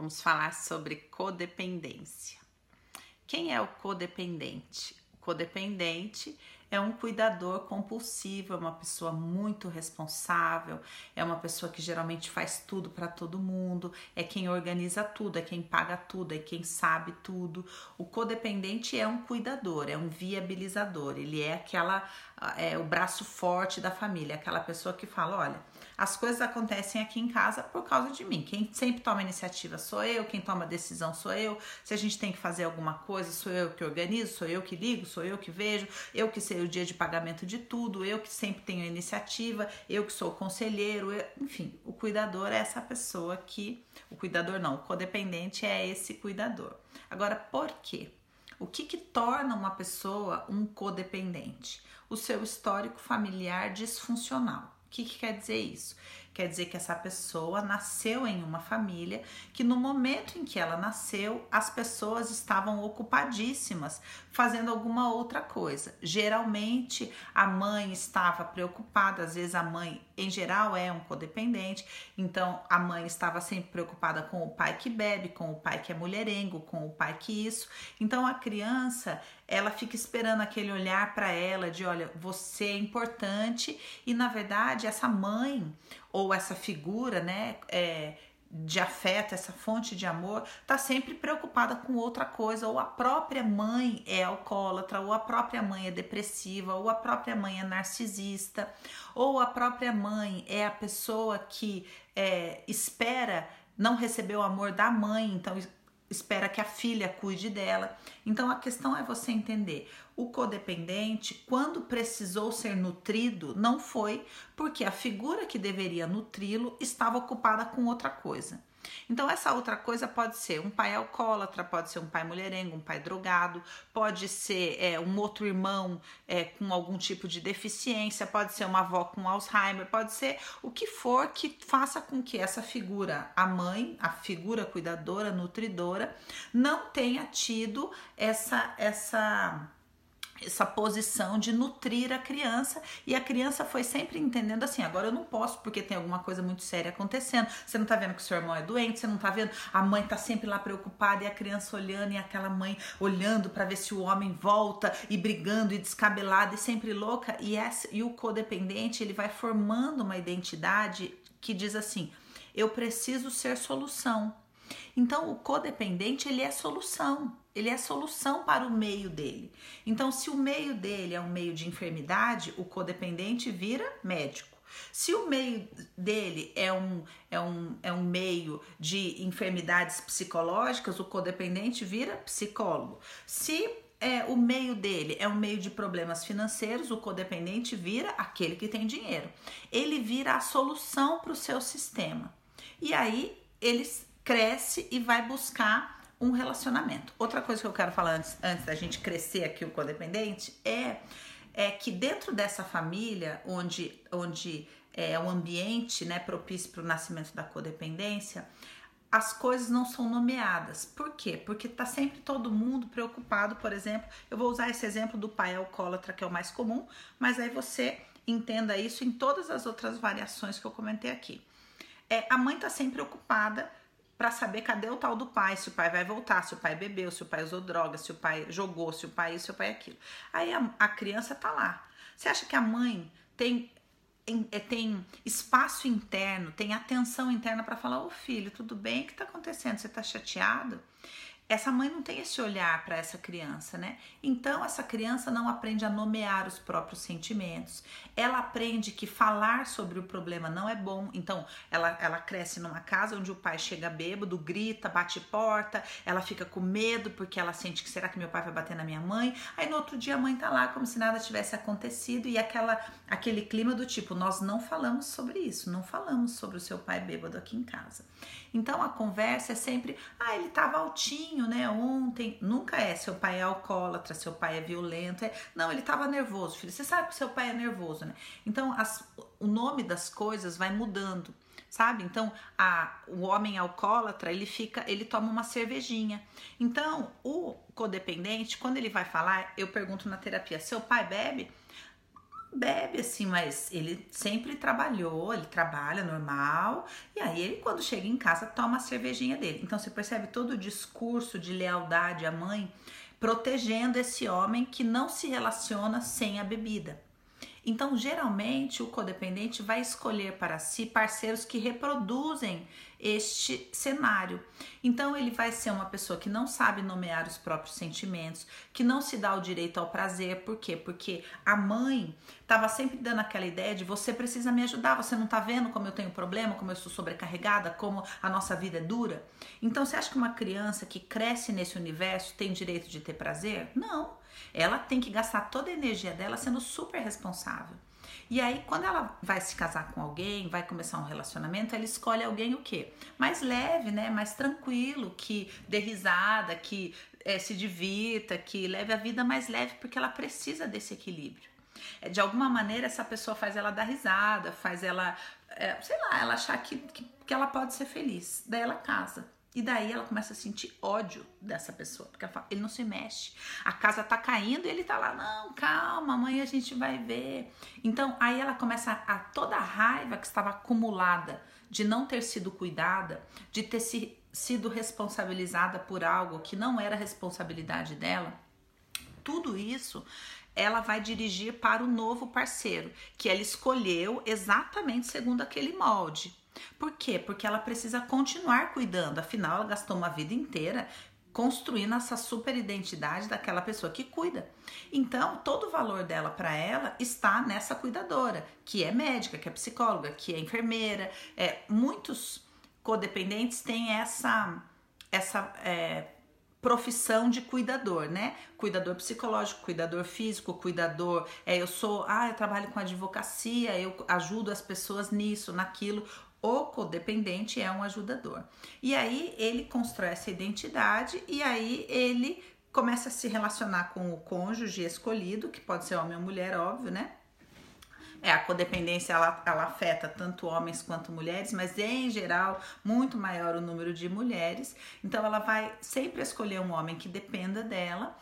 Vamos falar sobre codependência. Quem é o codependente? O codependente é um cuidador compulsivo, é uma pessoa muito responsável, é uma pessoa que geralmente faz tudo para todo mundo, é quem organiza tudo, é quem paga tudo, é quem sabe tudo. O codependente é um cuidador, é um viabilizador, ele é aquela é o braço forte da família, aquela pessoa que fala, olha, as coisas acontecem aqui em casa por causa de mim. Quem sempre toma iniciativa sou eu, quem toma decisão sou eu. Se a gente tem que fazer alguma coisa, sou eu que organizo, sou eu que ligo, sou eu que vejo, eu que sei o dia de pagamento de tudo, eu que sempre tenho a iniciativa, eu que sou o conselheiro, eu, enfim, o cuidador é essa pessoa que. O cuidador não, o codependente é esse cuidador. Agora, por quê? O que, que torna uma pessoa um codependente? O seu histórico familiar disfuncional. O que, que quer dizer isso? Quer dizer que essa pessoa nasceu em uma família que no momento em que ela nasceu, as pessoas estavam ocupadíssimas fazendo alguma outra coisa. Geralmente a mãe estava preocupada, às vezes a mãe, em geral, é um codependente, então a mãe estava sempre preocupada com o pai que bebe, com o pai que é mulherengo, com o pai que isso. Então a criança, ela fica esperando aquele olhar para ela de, olha, você é importante e na verdade essa mãe ou essa figura, né, é, de afeto, essa fonte de amor, tá sempre preocupada com outra coisa, ou a própria mãe é alcoólatra, ou a própria mãe é depressiva, ou a própria mãe é narcisista, ou a própria mãe é a pessoa que é, espera não receber o amor da mãe, então espera que a filha cuide dela. Então a questão é você entender: o codependente, quando precisou ser nutrido, não foi porque a figura que deveria nutri-lo estava ocupada com outra coisa. Então, essa outra coisa pode ser um pai alcoólatra, pode ser um pai mulherengo, um pai drogado, pode ser é, um outro irmão é, com algum tipo de deficiência, pode ser uma avó com Alzheimer, pode ser o que for que faça com que essa figura, a mãe, a figura cuidadora, nutridora, não tenha tido essa essa essa posição de nutrir a criança e a criança foi sempre entendendo assim, agora eu não posso porque tem alguma coisa muito séria acontecendo. Você não tá vendo que o seu irmão é doente, você não tá vendo a mãe tá sempre lá preocupada e a criança olhando e aquela mãe olhando para ver se o homem volta e brigando e descabelada e sempre louca e essa, e o codependente, ele vai formando uma identidade que diz assim: eu preciso ser solução. Então o codependente, ele é solução. Ele é solução para o meio dele. Então, se o meio dele é um meio de enfermidade, o codependente vira médico. Se o meio dele é um, é um, é um meio de enfermidades psicológicas, o codependente vira psicólogo. Se é, o meio dele é um meio de problemas financeiros, o codependente vira aquele que tem dinheiro. Ele vira a solução para o seu sistema. E aí ele cresce e vai buscar um relacionamento. Outra coisa que eu quero falar antes, antes da gente crescer aqui o codependente é, é que dentro dessa família, onde, onde é um ambiente né, propício para o nascimento da codependência, as coisas não são nomeadas. Por quê? Porque tá sempre todo mundo preocupado, por exemplo, eu vou usar esse exemplo do pai alcoólatra, que é o mais comum, mas aí você entenda isso em todas as outras variações que eu comentei aqui. É, a mãe tá sempre preocupada para saber cadê o tal do pai, se o pai vai voltar, se o pai bebeu, se o pai usou droga, se o pai jogou, se o pai isso, se o pai aquilo. Aí a, a criança tá lá. Você acha que a mãe tem é, tem espaço interno, tem atenção interna para falar: Ô filho, tudo bem? O que está acontecendo? Você está chateado? Essa mãe não tem esse olhar para essa criança, né? Então essa criança não aprende a nomear os próprios sentimentos. Ela aprende que falar sobre o problema não é bom. Então ela, ela cresce numa casa onde o pai chega bêbado, grita, bate porta, ela fica com medo porque ela sente que será que meu pai vai bater na minha mãe? Aí no outro dia a mãe tá lá como se nada tivesse acontecido e aquela aquele clima do tipo, nós não falamos sobre isso, não falamos sobre o seu pai bêbado aqui em casa. Então a conversa é sempre, ah, ele tava altinho, né? Ontem. Nunca é seu pai é alcoólatra, seu pai é violento. É... Não, ele tava nervoso, filho. Você sabe que seu pai é nervoso, né? Então as, o nome das coisas vai mudando sabe? Então, a, o homem alcoólatra, ele fica, ele toma uma cervejinha. Então, o codependente, quando ele vai falar, eu pergunto na terapia: "Seu pai bebe?" Bebe assim, mas ele sempre trabalhou, ele trabalha normal, e aí ele quando chega em casa toma a cervejinha dele. Então você percebe todo o discurso de lealdade à mãe protegendo esse homem que não se relaciona sem a bebida. Então, geralmente, o codependente vai escolher para si parceiros que reproduzem este cenário. Então, ele vai ser uma pessoa que não sabe nomear os próprios sentimentos, que não se dá o direito ao prazer. Por quê? Porque a mãe estava sempre dando aquela ideia de você precisa me ajudar, você não está vendo como eu tenho problema, como eu sou sobrecarregada, como a nossa vida é dura. Então, você acha que uma criança que cresce nesse universo tem direito de ter prazer? Não. Ela tem que gastar toda a energia dela sendo super responsável. E aí, quando ela vai se casar com alguém, vai começar um relacionamento, ela escolhe alguém o quê? Mais leve, né? Mais tranquilo, que dê risada, que é, se divirta, que leve a vida mais leve, porque ela precisa desse equilíbrio. É, de alguma maneira, essa pessoa faz ela dar risada, faz ela, é, sei lá, ela achar que, que, que ela pode ser feliz. Daí ela casa. E daí ela começa a sentir ódio dessa pessoa, porque fala, ele não se mexe. A casa tá caindo e ele tá lá, não, calma, amanhã a gente vai ver. Então aí ela começa a, a toda a raiva que estava acumulada de não ter sido cuidada, de ter se, sido responsabilizada por algo que não era responsabilidade dela. Tudo isso ela vai dirigir para o novo parceiro, que ela escolheu exatamente segundo aquele molde. Por quê? Porque ela precisa continuar cuidando, afinal, ela gastou uma vida inteira construindo essa super identidade daquela pessoa que cuida. Então, todo o valor dela para ela está nessa cuidadora, que é médica, que é psicóloga, que é enfermeira. É, muitos codependentes têm essa essa é, profissão de cuidador, né? Cuidador psicológico, cuidador físico, cuidador. É, eu sou, ah, eu trabalho com advocacia, eu ajudo as pessoas nisso, naquilo. O codependente é um ajudador. E aí ele constrói essa identidade e aí ele começa a se relacionar com o cônjuge escolhido, que pode ser homem ou mulher, óbvio, né? É, a codependência ela, ela afeta tanto homens quanto mulheres, mas em geral muito maior o número de mulheres. Então ela vai sempre escolher um homem que dependa dela,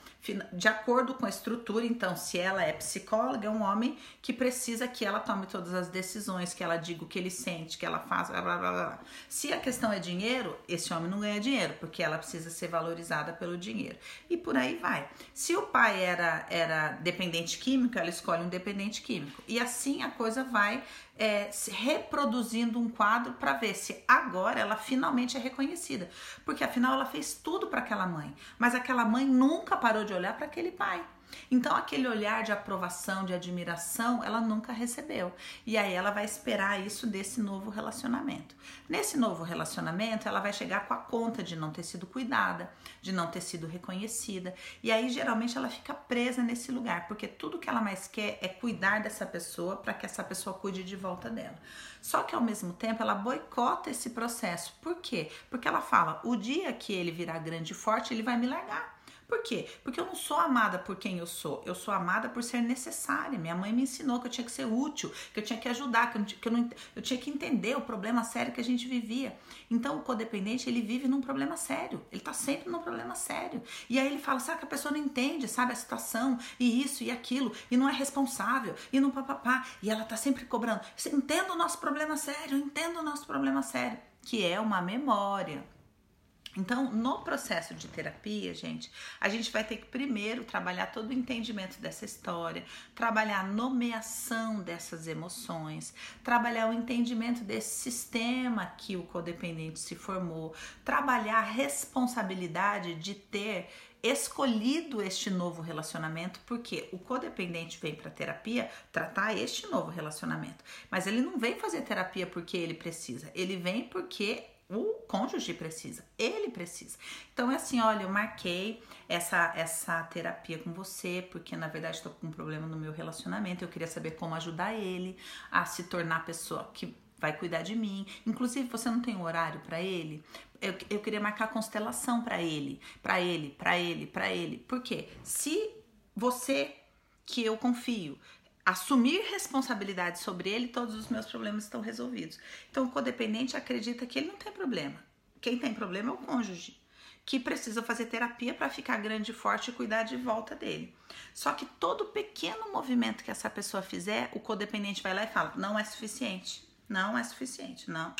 de acordo com a estrutura. Então, se ela é psicóloga, é um homem que precisa que ela tome todas as decisões, que ela diga o que ele sente, que ela faça, blá blá blá. blá. Se a questão é dinheiro, esse homem não ganha dinheiro, porque ela precisa ser valorizada pelo dinheiro. E por aí vai. Se o pai era, era dependente químico, ela escolhe um dependente químico. E assim assim a coisa vai é, reproduzindo um quadro para ver se agora ela finalmente é reconhecida. Porque afinal ela fez tudo para aquela mãe, mas aquela mãe nunca parou de olhar para aquele pai. Então, aquele olhar de aprovação, de admiração, ela nunca recebeu. E aí ela vai esperar isso desse novo relacionamento. Nesse novo relacionamento, ela vai chegar com a conta de não ter sido cuidada, de não ter sido reconhecida. E aí, geralmente, ela fica presa nesse lugar, porque tudo que ela mais quer é cuidar dessa pessoa para que essa pessoa cuide de volta dela. Só que ao mesmo tempo ela boicota esse processo. Por quê? Porque ela fala: o dia que ele virar grande e forte, ele vai me largar. Por quê? Porque eu não sou amada por quem eu sou, eu sou amada por ser necessária. Minha mãe me ensinou que eu tinha que ser útil, que eu tinha que ajudar, que eu, que eu, não, eu tinha que entender o problema sério que a gente vivia. Então o codependente ele vive num problema sério, ele tá sempre num problema sério. E aí ele fala, sabe que a pessoa não entende, sabe a situação, e isso e aquilo, e não é responsável, e não papapá. E ela tá sempre cobrando. Entenda o nosso problema sério, entenda o nosso problema sério, que é uma memória. Então, no processo de terapia, gente, a gente vai ter que primeiro trabalhar todo o entendimento dessa história, trabalhar a nomeação dessas emoções, trabalhar o entendimento desse sistema que o codependente se formou, trabalhar a responsabilidade de ter escolhido este novo relacionamento, porque o codependente vem para terapia tratar este novo relacionamento, mas ele não vem fazer terapia porque ele precisa, ele vem porque o cônjuge precisa, ele precisa. Então é assim, olha, eu marquei essa essa terapia com você porque na verdade estou com um problema no meu relacionamento. Eu queria saber como ajudar ele a se tornar a pessoa que vai cuidar de mim. Inclusive, você não tem um horário para ele? Eu, eu queria marcar constelação para ele, para ele, para ele, para ele. Por quê? Se você que eu confio assumir responsabilidade sobre ele, todos os meus problemas estão resolvidos. Então, o codependente acredita que ele não tem problema. Quem tem problema é o cônjuge. que precisa fazer terapia para ficar grande e forte e cuidar de volta dele. Só que todo pequeno movimento que essa pessoa fizer, o codependente vai lá e fala: não é suficiente, não é suficiente, não.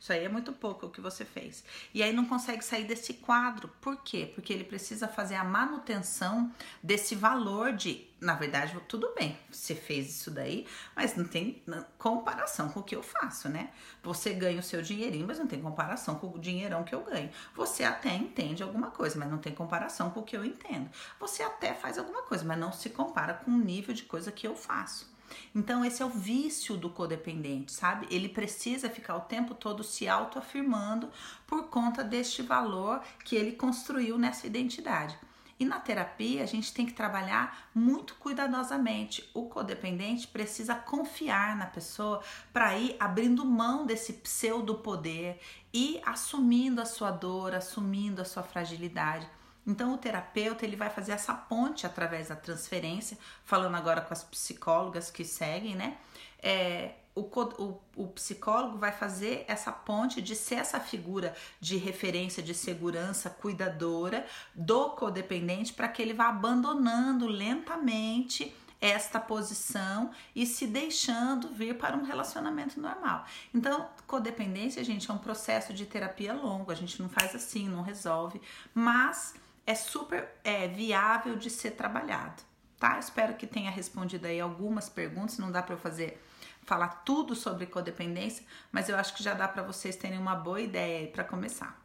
Isso aí é muito pouco o que você fez. E aí não consegue sair desse quadro. Por quê? Porque ele precisa fazer a manutenção desse valor de, na verdade, tudo bem, você fez isso daí, mas não tem comparação com o que eu faço, né? Você ganha o seu dinheirinho, mas não tem comparação com o dinheirão que eu ganho. Você até entende alguma coisa, mas não tem comparação com o que eu entendo. Você até faz alguma coisa, mas não se compara com o nível de coisa que eu faço. Então, esse é o vício do codependente, sabe? Ele precisa ficar o tempo todo se autoafirmando por conta deste valor que ele construiu nessa identidade. E na terapia, a gente tem que trabalhar muito cuidadosamente. O codependente precisa confiar na pessoa para ir abrindo mão desse pseudo poder e assumindo a sua dor, assumindo a sua fragilidade. Então o terapeuta ele vai fazer essa ponte através da transferência, falando agora com as psicólogas que seguem, né? É, o, o, o, psicólogo vai fazer essa ponte de ser essa figura de referência, de segurança, cuidadora do codependente para que ele vá abandonando lentamente esta posição e se deixando vir para um relacionamento normal. Então, codependência, gente, é um processo de terapia longo, a gente não faz assim, não resolve, mas é super é, viável de ser trabalhado, tá? Espero que tenha respondido aí algumas perguntas, não dá para eu fazer falar tudo sobre codependência, mas eu acho que já dá para vocês terem uma boa ideia para começar.